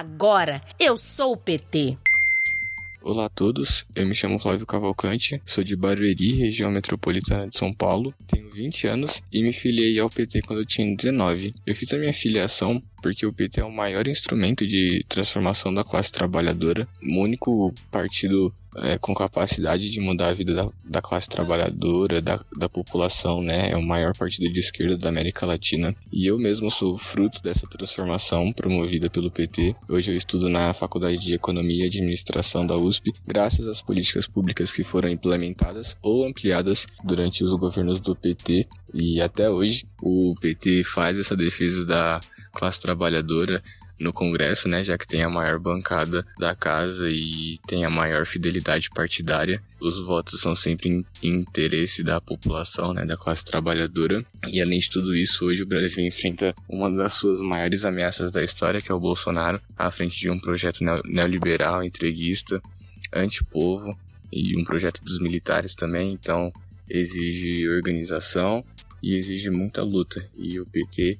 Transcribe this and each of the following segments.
Agora eu sou o PT. Olá a todos, eu me chamo Flávio Cavalcante, sou de Barueri, região metropolitana de São Paulo, tenho 20 anos e me filiei ao PT quando eu tinha 19. Eu fiz a minha filiação porque o PT é o maior instrumento de transformação da classe trabalhadora, o único partido é, com capacidade de mudar a vida da, da classe trabalhadora, da, da população, né? É o maior partido de esquerda da América Latina. E eu mesmo sou fruto dessa transformação promovida pelo PT. Hoje eu estudo na Faculdade de Economia e Administração da USP, graças às políticas públicas que foram implementadas ou ampliadas durante os governos do PT. E até hoje o PT faz essa defesa da classe trabalhadora no Congresso, né, já que tem a maior bancada da casa e tem a maior fidelidade partidária. Os votos são sempre em interesse da população, né, da classe trabalhadora. E além de tudo isso, hoje o Brasil enfrenta uma das suas maiores ameaças da história, que é o Bolsonaro, à frente de um projeto neoliberal, entreguista, antipovo e um projeto dos militares também. Então exige organização e exige muita luta. E o PT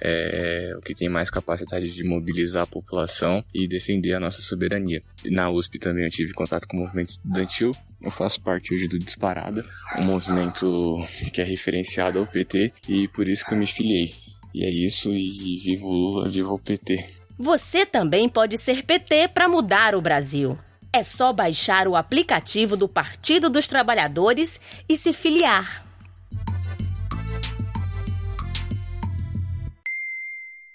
é o que tem mais capacidade de mobilizar a população e defender a nossa soberania. Na USP também eu tive contato com o movimento estudantil, eu faço parte hoje do Disparada, um movimento que é referenciado ao PT e por isso que eu me filiei. E é isso, e viva o Lula, viva o PT. Você também pode ser PT para mudar o Brasil. É só baixar o aplicativo do Partido dos Trabalhadores e se filiar.